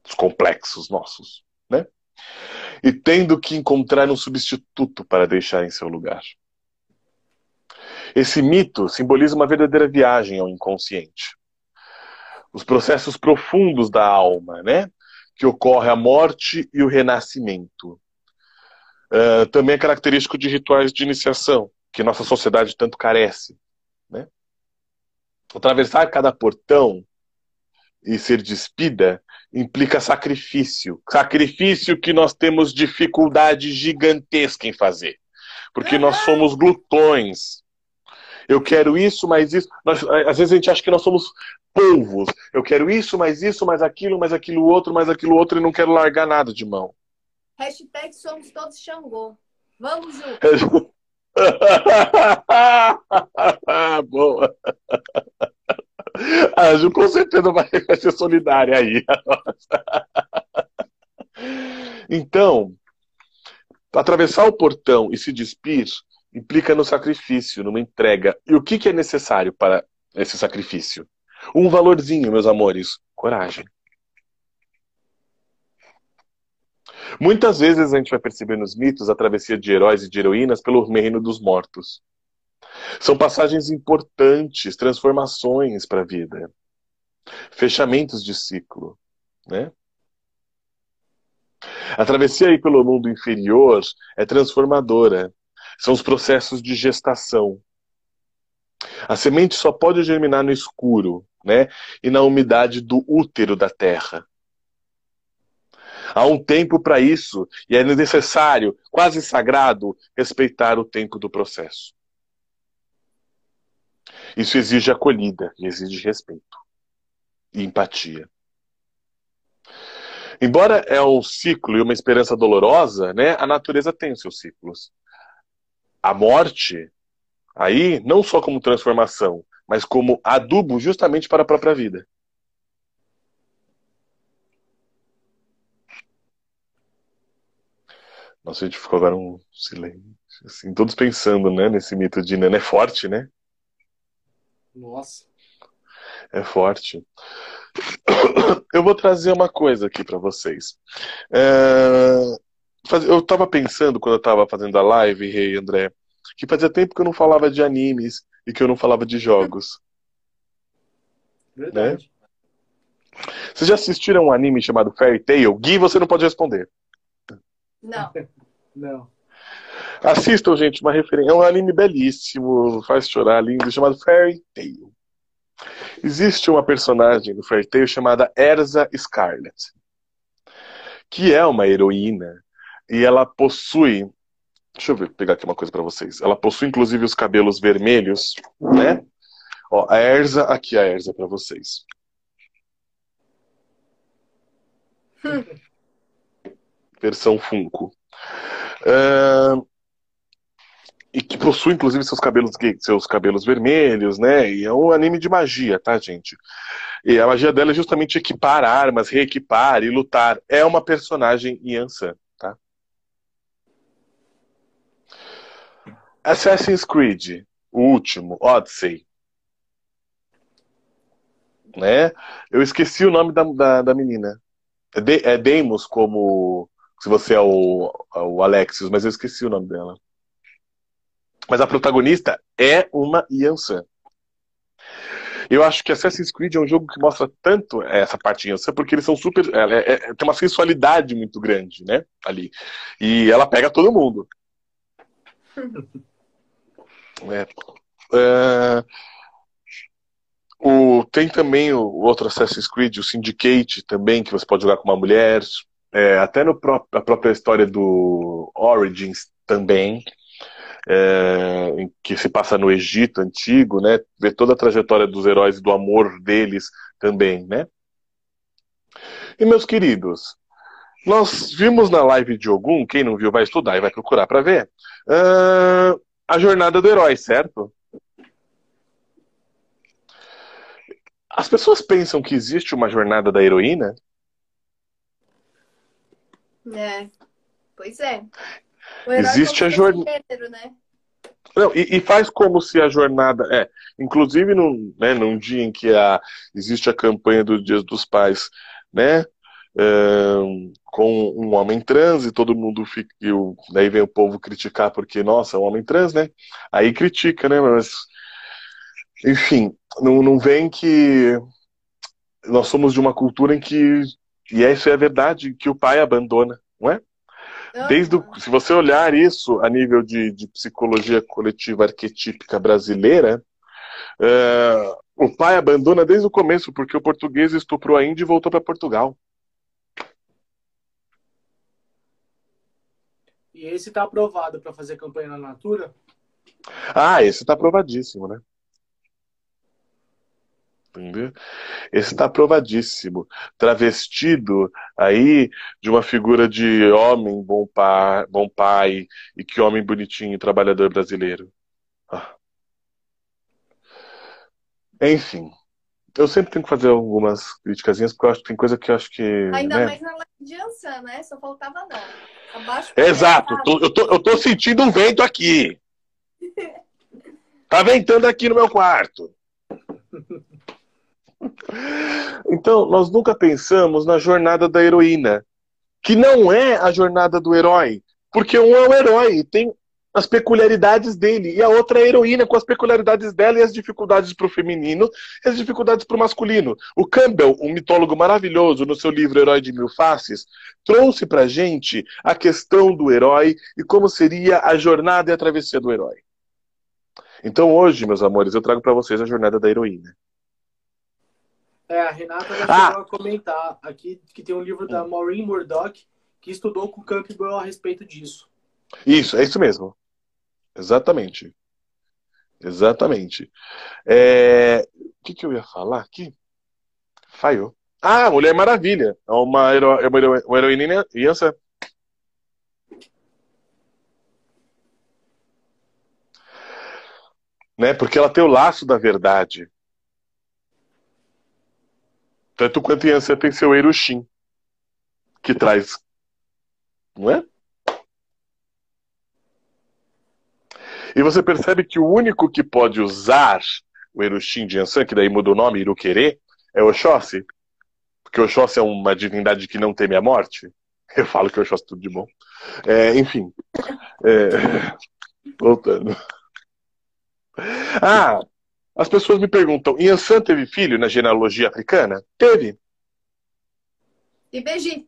os complexos nossos, né? E tendo que encontrar um substituto para deixar em seu lugar. Esse mito simboliza uma verdadeira viagem ao inconsciente. Os processos profundos da alma, né? que ocorre a morte e o renascimento. Uh, também é característico de rituais de iniciação, que nossa sociedade tanto carece. Né? Atravessar cada portão e ser despida implica sacrifício. Sacrifício que nós temos dificuldade gigantesca em fazer. Porque nós somos glutões. Eu quero isso, mas isso. Nós, às vezes a gente acha que nós somos polvos. Eu quero isso, mais isso, mais aquilo, mais aquilo outro, mais aquilo outro e não quero largar nada de mão. Hashtag somos todos Xangô. Vamos, Ju. <laughs> Boa. A Ju com certeza vai, vai ser solidária aí. Então, atravessar o portão e se despir implica no sacrifício, numa entrega. E o que, que é necessário para esse sacrifício? Um valorzinho, meus amores: coragem. Muitas vezes a gente vai perceber nos mitos a travessia de heróis e de heroínas pelo reino dos mortos. São passagens importantes, transformações para a vida, fechamentos de ciclo, né? A travessia aí pelo mundo inferior é transformadora. São os processos de gestação. A semente só pode germinar no escuro, né? E na umidade do útero da terra. Há um tempo para isso e é necessário, quase sagrado, respeitar o tempo do processo. Isso exige acolhida exige respeito e empatia. Embora é um ciclo e uma esperança dolorosa, né, a natureza tem os seus ciclos. A morte, aí, não só como transformação, mas como adubo justamente para a própria vida. Nossa, a gente ficou agora um silêncio. Assim, todos pensando né, nesse mito de Nana. É forte, né? Nossa. É forte. <coughs> Eu vou trazer uma coisa aqui para vocês. É... Eu estava pensando quando eu estava fazendo a live, Rei André, que fazia tempo que eu não falava de animes e que eu não falava de jogos. Verdade. Né? Vocês já assistiram um anime chamado Fairy Tail? Gui, você não pode responder. Não. <laughs> não. Assistam, gente, uma referência. É um anime belíssimo, faz chorar, lindo, chamado Fairy Tail. Existe uma personagem do Fairy Tail chamada Erza Scarlet, que é uma heroína e ela possui Deixa eu ver, pegar aqui uma coisa para vocês. Ela possui inclusive os cabelos vermelhos, né? Ó, a Erza, aqui a Erza para vocês. Versão Funko. Uh, e que possui inclusive seus cabelos seus cabelos vermelhos, né? E é um anime de magia, tá, gente? E a magia dela é justamente equipar armas, reequipar e lutar. É uma personagem Yansan. Assassin's Creed, o último, Odyssey. Né? Eu esqueci o nome da, da, da menina. É, de, é Deimos como se você é o, o Alexios, mas eu esqueci o nome dela. Mas a protagonista é uma Yansan. Eu acho que Assassin's Creed é um jogo que mostra tanto essa parte Yansan, porque eles são super. É, é, tem uma sensualidade muito grande, né? Ali. E ela pega todo mundo. <laughs> É. É... tem também o outro Assassin's Creed, o Syndicate também, que você pode jogar com uma mulher. É, até no pró a própria história do Origins também, é, que se passa no Egito antigo, né? Ver toda a trajetória dos heróis e do amor deles também, né? E meus queridos, nós vimos na live de Ogum, quem não viu vai estudar e vai procurar para ver, uh, a jornada do herói, certo? As pessoas pensam que existe uma jornada da heroína? É, pois é. Existe a jornada. Né? Não, e, e, faz como se a jornada. É, inclusive num, né, num dia em que a, existe a campanha do Dia dos Pais, né? com um homem trans e todo mundo fica. E o, daí vem o povo criticar porque, nossa, é um homem trans, né? Aí critica, né? Mas. Enfim, não, não vem que nós somos de uma cultura em que. E isso é a verdade, que o pai abandona, não é? Desde o, se você olhar isso a nível de, de psicologia coletiva arquetípica brasileira, uh, o pai abandona desde o começo, porque o português estuprou a Índia e voltou para Portugal. E esse está aprovado para fazer campanha na Natura? Ah, esse está aprovadíssimo, né? Entendeu? Esse está aprovadíssimo. Travestido aí de uma figura de homem bom pai, bom pai e que homem bonitinho, trabalhador brasileiro. Ah. Enfim, eu sempre tenho que fazer algumas críticas, porque eu acho que tem coisa que eu acho que. Ainda né? mais na de Ansan, né? Só faltava não. Abaixo Exato, tô, eu, tô, eu tô sentindo um vento aqui. <laughs> Tá ventando aqui no meu quarto. <laughs> <laughs> Então, nós nunca pensamos na jornada da heroína, que não é a jornada do herói, porque um é o herói, tem as peculiaridades dele, e a outra é a heroína com as peculiaridades dela e as dificuldades para o feminino e as dificuldades para o masculino. O Campbell, um mitólogo maravilhoso, no seu livro Herói de Mil Faces, trouxe para gente a questão do herói e como seria a jornada e a travessia do herói. Então hoje, meus amores, eu trago para vocês a jornada da heroína. É, a Renata já ah. chegou a comentar aqui que tem um livro da Maureen Murdoch que estudou com o Campbell a respeito disso. Isso, é isso mesmo. Exatamente. Exatamente. É... O que, que eu ia falar aqui? Falhou. Ah, Mulher Maravilha. É uma, hero... é uma, hero... uma heroína criança. Né? Porque ela tem o laço da verdade. Tanto quanto Yansan tem seu Erushin, que traz. Não é? E você percebe que o único que pode usar o Erushin de Yansan, que daí muda o nome, Irukere, é Oxóssi. Porque Oxóssi é uma divindade que não teme a morte. <laughs> Eu falo que Oxóssi é tudo de bom. É, enfim. É, <laughs> voltando. Ah, as pessoas me perguntam, Yansan teve filho na genealogia africana? Teve. E Beji.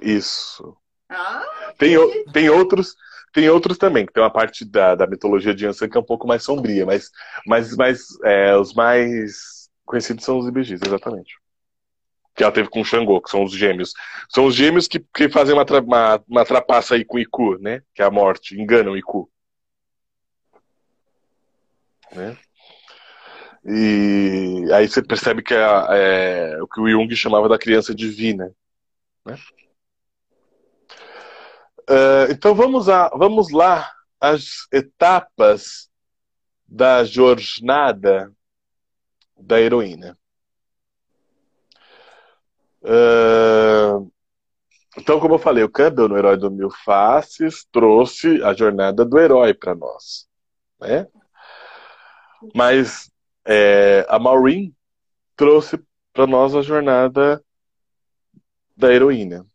Isso. Ah, tem, tem outros tem outros também, que tem uma parte da, da mitologia de Yansan que é um pouco mais sombria, mas, mas, mas é, os mais conhecidos são os IBGs, exatamente. Que ela teve com o Xangô, que são os gêmeos. São os gêmeos que, que fazem uma, uma, uma trapaça aí com o Iku, né? Que é a morte, enganam o Iku. Né? E aí você percebe que é, é, o que o Jung chamava da criança divina. Né? Uh, então vamos, a, vamos lá as etapas da jornada da heroína. Uh, então, como eu falei, o Campbell, no Herói do Mil Faces, trouxe a jornada do herói para nós. Né? Mas é, a Maureen trouxe para nós a jornada da heroína.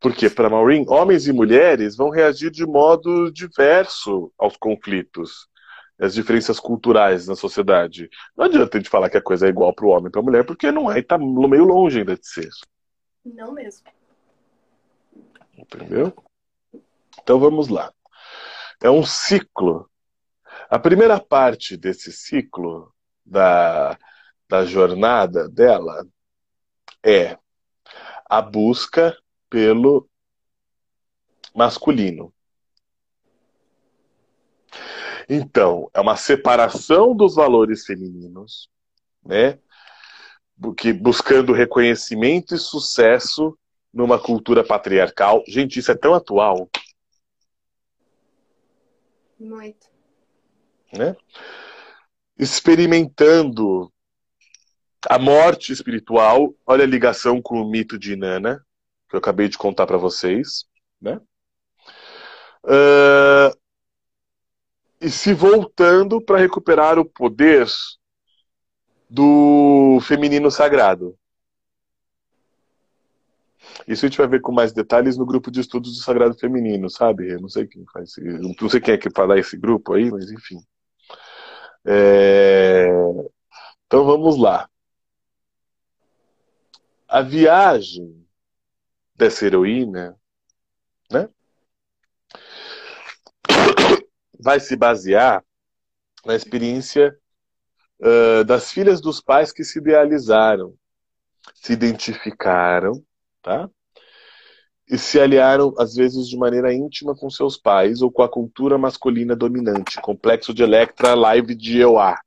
Porque, para Maureen, homens e mulheres vão reagir de modo diverso aos conflitos, às diferenças culturais na sociedade. Não adianta a gente falar que a coisa é igual para o homem e para a mulher, porque não é, está meio longe ainda de ser. Não mesmo. Entendeu? Então vamos lá. É um ciclo. A primeira parte desse ciclo da, da jornada dela é a busca pelo masculino. Então, é uma separação dos valores femininos, né? buscando reconhecimento e sucesso numa cultura patriarcal. Gente, isso é tão atual. Muito. Né? Experimentando a morte espiritual. Olha a ligação com o mito de Nana, que eu acabei de contar para vocês. Né? Uh, e se voltando para recuperar o poder do feminino sagrado. Isso a gente vai ver com mais detalhes no grupo de estudos do Sagrado Feminino, sabe? Eu não sei quem faz, não sei quem é que fala esse grupo aí, mas enfim. É... Então vamos lá. A viagem dessa heroína, né? Vai se basear na experiência uh, das filhas dos pais que se idealizaram, se identificaram, tá? E se aliaram, às vezes, de maneira íntima com seus pais ou com a cultura masculina dominante. Complexo de Electra, live de EOA.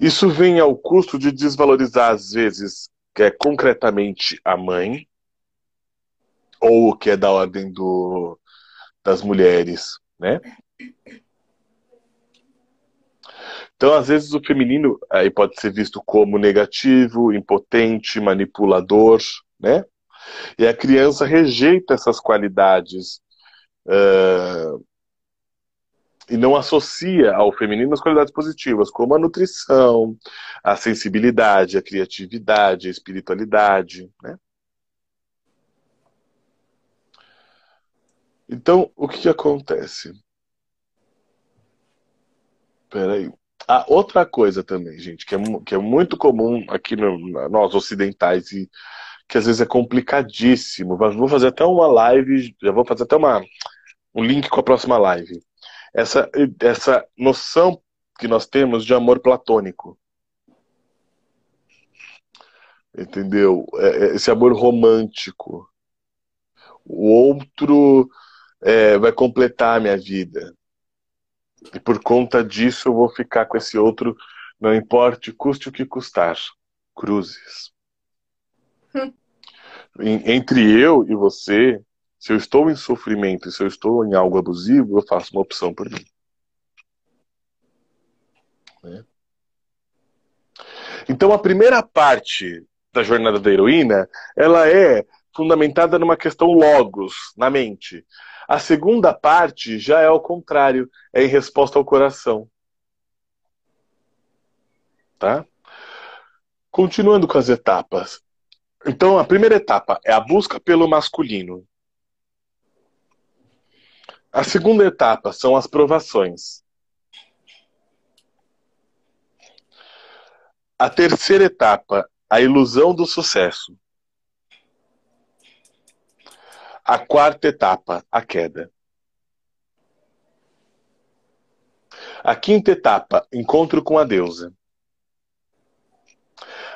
Isso vem ao custo de desvalorizar, às vezes, que é concretamente a mãe, ou o que é da ordem do, das mulheres, né? Então, às vezes, o feminino aí pode ser visto como negativo, impotente, manipulador, né? E a criança rejeita essas qualidades uh, e não associa ao feminino as qualidades positivas, como a nutrição, a sensibilidade, a criatividade, a espiritualidade, né? Então, o que, acontece? Peraí. Ah, outra coisa também, gente, que é, que é muito comum aqui no, nós ocidentais e que às vezes é complicadíssimo. Vou fazer até uma live, já vou fazer até uma, um link com a próxima live. Essa, essa noção que nós temos de amor platônico. Entendeu? É, é, esse amor romântico. O outro é, vai completar a minha vida. E por conta disso eu vou ficar com esse outro, não importe, custe o que custar. Cruzes. Entre eu e você, se eu estou em sofrimento e se eu estou em algo abusivo, eu faço uma opção por mim. Né? Então a primeira parte da jornada da heroína, ela é fundamentada numa questão logos, na mente. A segunda parte já é ao contrário, é em resposta ao coração. Tá? Continuando com as etapas. Então, a primeira etapa é a busca pelo masculino. A segunda etapa são as provações. A terceira etapa, a ilusão do sucesso. A quarta etapa, a queda. A quinta etapa, encontro com a deusa.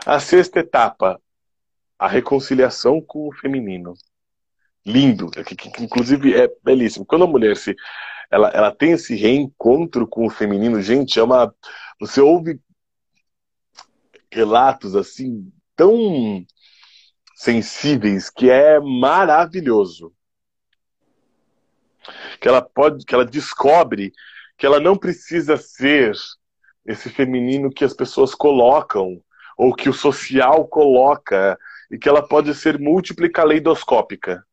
A sexta etapa, a reconciliação com o feminino. Lindo, que, que, inclusive é belíssimo. Quando a mulher se ela, ela tem esse reencontro com o feminino, gente, é uma você ouve relatos assim tão sensíveis que é maravilhoso. Que ela pode, que ela descobre que ela não precisa ser esse feminino que as pessoas colocam ou que o social coloca e que ela pode ser múltipla caleidoscópica.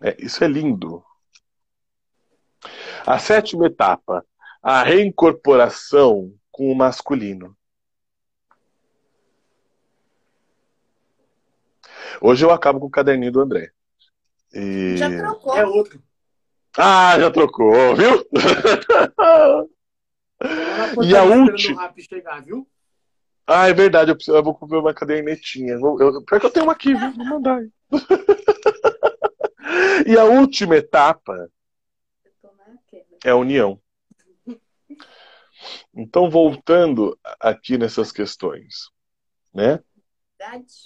É, isso é lindo. A sétima etapa, a reincorporação com o masculino. Hoje eu acabo com o caderninho do André. E... Já trocou. É outro. Ah, já trocou, viu? e a última. Ah, é verdade, eu, preciso, eu vou comprar uma cadernetinha. Eu, eu, pior que eu tenho uma aqui, viu? Vou mandar aí. <laughs> e a última etapa é a união. Então, voltando aqui nessas questões, né?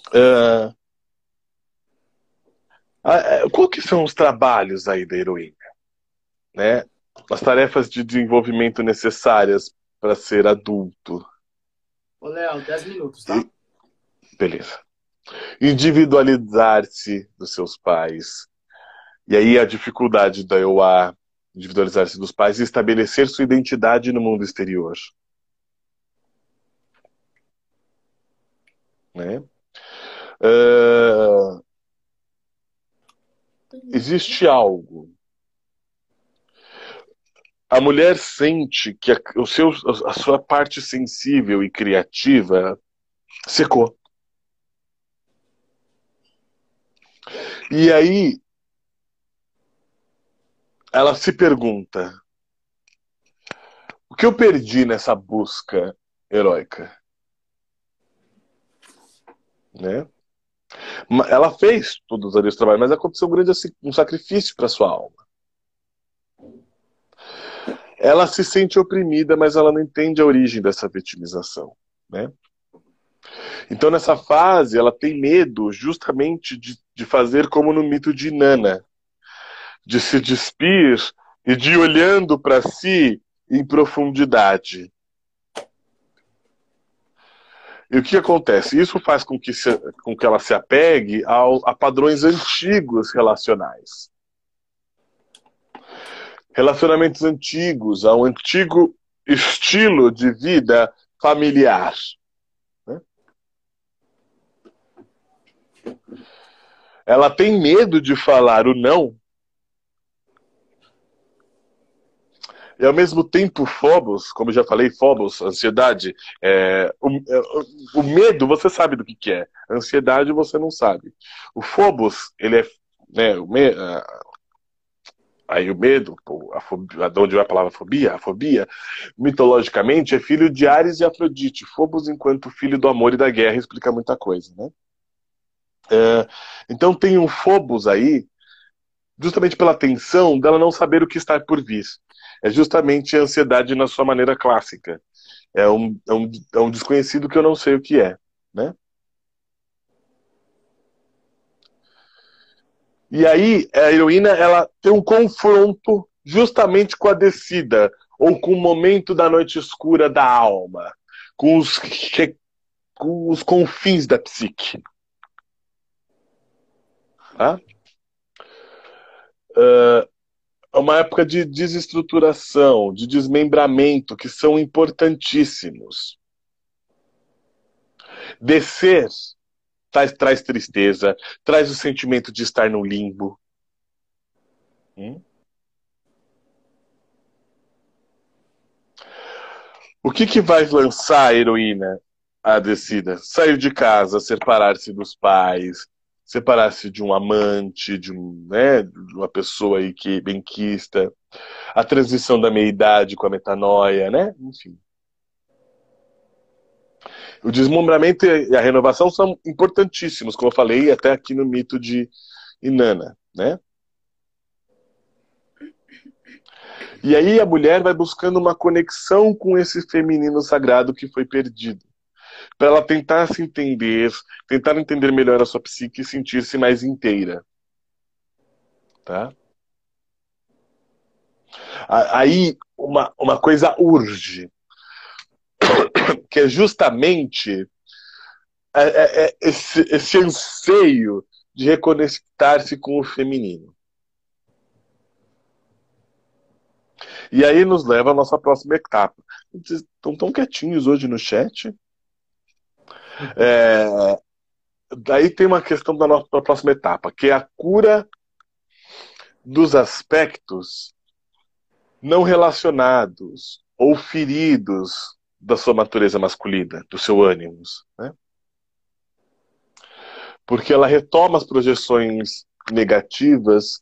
Uh, qual que são os trabalhos aí da heroína? Né? As tarefas de desenvolvimento necessárias para ser adulto. Ô, Léo, 10 minutos, tá? Beleza. Individualizar-se dos seus pais. E aí a dificuldade da EUA individualizar-se dos pais e estabelecer sua identidade no mundo exterior. Né? Uh, existe algo. A mulher sente que a, o seu, a sua parte sensível e criativa secou. E aí ela se pergunta: o que eu perdi nessa busca heróica? Né? Ela fez todos os trabalhos, mas aconteceu um grande um sacrifício para sua alma. Ela se sente oprimida, mas ela não entende a origem dessa vitimização, né? Então nessa fase ela tem medo justamente de, de fazer como no mito de Nana, de se despir e de ir olhando para si em profundidade. E o que acontece? Isso faz com que, se, com que ela se apegue ao, a padrões antigos relacionais. Relacionamentos antigos, a um antigo estilo de vida familiar. Né? Ela tem medo de falar o não E ao mesmo tempo, Phobos, como já falei, Phobos, ansiedade, é, o, é, o, medo, você sabe do que, que é. ansiedade, você não sabe. O Phobos, ele é. Né, o me, aí o medo, a fobia, de onde vai a palavra fobia? A fobia, mitologicamente, é filho de Ares e Afrodite. Phobos, enquanto filho do amor e da guerra, explica muita coisa, né? É, então tem um Phobos aí, justamente pela tensão dela não saber o que está por vir é justamente a ansiedade na sua maneira clássica. É um, é um, é um desconhecido que eu não sei o que é, né? E aí a heroína ela tem um confronto justamente com a descida ou com o momento da noite escura da alma, com os, com os confins da psique. Tá? Uh, uma época de desestruturação, de desmembramento, que são importantíssimos. Descer traz, traz tristeza, traz o sentimento de estar no limbo. Hum? O que, que vai lançar a heroína à descida? Sair de casa, separar-se dos pais, separar-se de um amante, de, um, né, de uma pessoa aí que benquista, a transição da meia-idade com a metanoia, né? Enfim. O desmembramento e a renovação são importantíssimos, como eu falei até aqui no mito de Inanna, né? E aí a mulher vai buscando uma conexão com esse feminino sagrado que foi perdido para ela tentar se entender, tentar entender melhor a sua psique e sentir-se mais inteira. Tá? Aí uma, uma coisa urge, <coughs> que é justamente é, é, é esse, esse anseio de reconectar-se com o feminino. E aí nos leva à nossa próxima etapa. Estão tão quietinhos hoje no chat. É, daí tem uma questão da nossa próxima etapa, que é a cura dos aspectos não relacionados ou feridos da sua natureza masculina, do seu ânimo. Né? Porque ela retoma as projeções negativas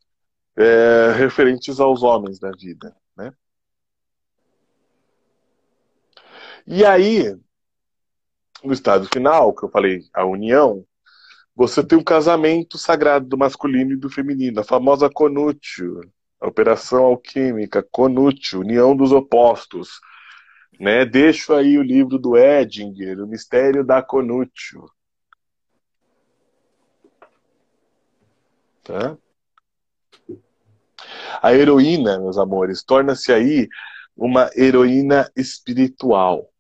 é, referentes aos homens da vida. Né? E aí, no estado final, que eu falei, a união, você tem um casamento sagrado do masculino e do feminino, a famosa conútio, a operação alquímica, conútio, união dos opostos. Né? Deixo aí o livro do Edinger, O Mistério da Conútio. Tá? A heroína, meus amores, torna-se aí uma heroína espiritual.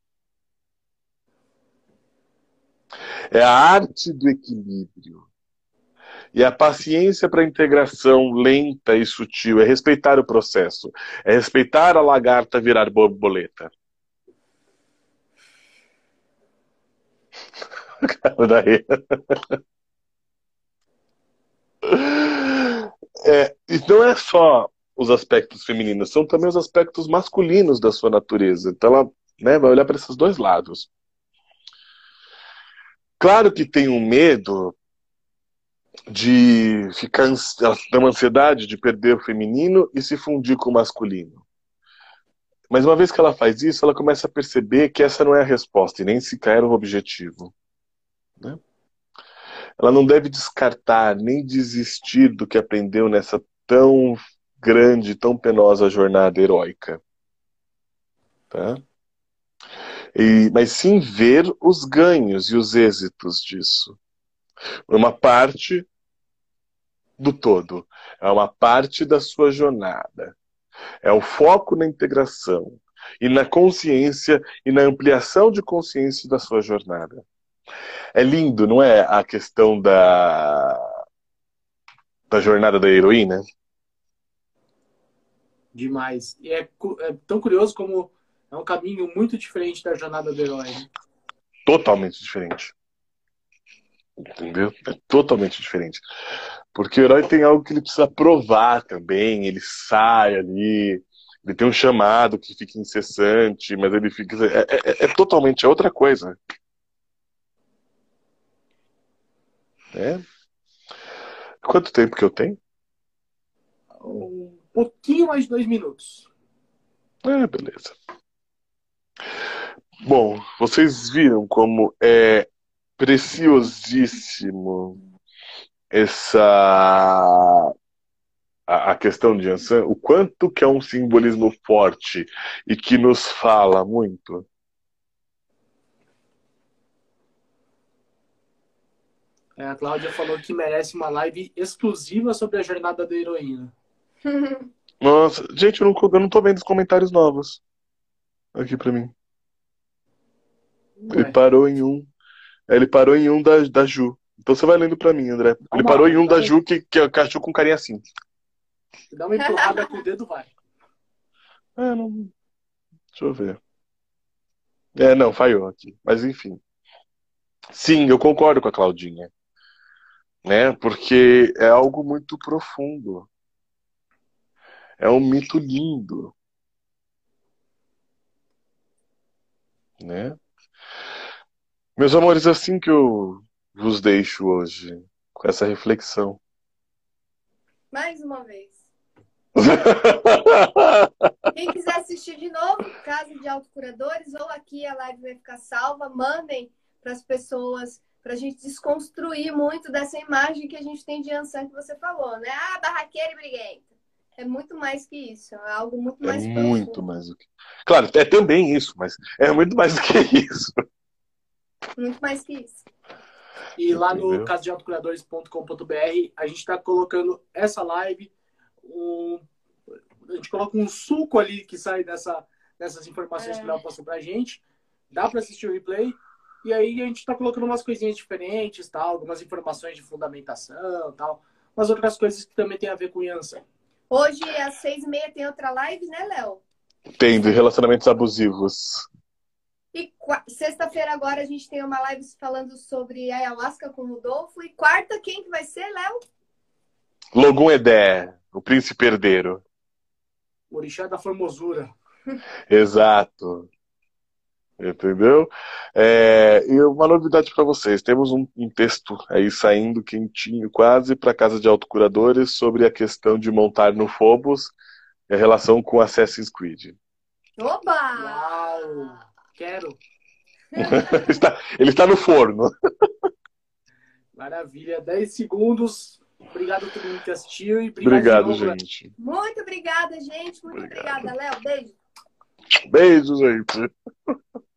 É a arte do equilíbrio. E a paciência para a integração lenta e sutil é respeitar o processo, é respeitar a lagarta virar borboleta. Daí. É, e não é só os aspectos femininos, são também os aspectos masculinos da sua natureza. Então ela né, vai olhar para esses dois lados. Claro que tem um medo de ficar, tem uma ansiedade de perder o feminino e se fundir com o masculino. Mas uma vez que ela faz isso, ela começa a perceber que essa não é a resposta e nem sequer o objetivo. Né? Ela não deve descartar nem desistir do que aprendeu nessa tão grande, tão penosa jornada heróica. Tá? E, mas sim ver os ganhos e os êxitos disso. Uma parte do todo. É uma parte da sua jornada. É o foco na integração e na consciência e na ampliação de consciência da sua jornada. É lindo, não é? A questão da, da jornada da heroína. Demais. E é, é tão curioso como é um caminho muito diferente da jornada do herói. Né? Totalmente diferente. Entendeu? É totalmente diferente. Porque o herói tem algo que ele precisa provar também. Ele sai ali, ele tem um chamado que fica incessante, mas ele fica. É, é, é totalmente é outra coisa. É. Quanto tempo que eu tenho? Um pouquinho mais de dois minutos. É, beleza. Bom, vocês viram como é preciosíssimo essa a, questão de Ansan, o quanto que é um simbolismo forte e que nos fala muito. É, a Cláudia falou que merece uma live exclusiva sobre a jornada da heroína. <laughs> Nossa, gente, eu não, eu não tô vendo os comentários novos aqui pra mim. Ué. Ele parou em um. Ele parou em um da, da Ju. Então você vai lendo pra mim, André. Ele parou em um da Ju que, que o cachorro com carinha assim. Dá uma empurrada com o dedo, vai. É, não. Deixa eu ver. É, não, falhou aqui. Mas enfim. Sim, eu concordo com a Claudinha. Né? Porque é algo muito profundo. É um mito lindo. Né? Meus amores, assim que eu vos deixo hoje, com essa reflexão. Mais uma vez. <laughs> Quem quiser assistir de novo, Casa de Autocuradores, ou aqui a live vai ficar salva, mandem para as pessoas, para a gente desconstruir muito dessa imagem que a gente tem de Ansan que você falou, né? Ah, barraqueira e briguenta. É muito mais que isso, é algo muito mais É muito profundo. mais do que. Claro, é também isso, mas é muito mais do que <laughs> isso. Muito mais que isso. E lá no casadeautocuradores.com.br a gente está colocando essa live, um, a gente coloca um suco ali que sai dessa, dessas informações é. que ela passou pra gente. Dá para assistir o replay. E aí a gente está colocando umas coisinhas diferentes, tal, algumas informações de fundamentação, tal, umas outras coisas que também tem a ver com Yansan. Hoje, às seis e meia, tem outra live, né, Léo? Tem, de relacionamentos abusivos. E sexta-feira agora a gente tem uma live falando sobre ayahuasca com o Rodolfo. E quarta, quem que vai ser, Léo? Logum Edé, o príncipe herdeiro. O orixá da formosura. Exato. Entendeu? É, e uma novidade para vocês: temos um, um, texto aí saindo quentinho, quase para casa de autocuradores, sobre a questão de montar no Phobos e a relação com Assassin's Creed. Oba! Uau! Quero. <laughs> está, ele está no forno. <laughs> Maravilha. 10 segundos. Obrigado a todo mundo que assistiu e obrigado, obrigado gente. Muito obrigada, gente. Muito obrigado. obrigada, Léo. Beijo. Beijo, gente. <laughs>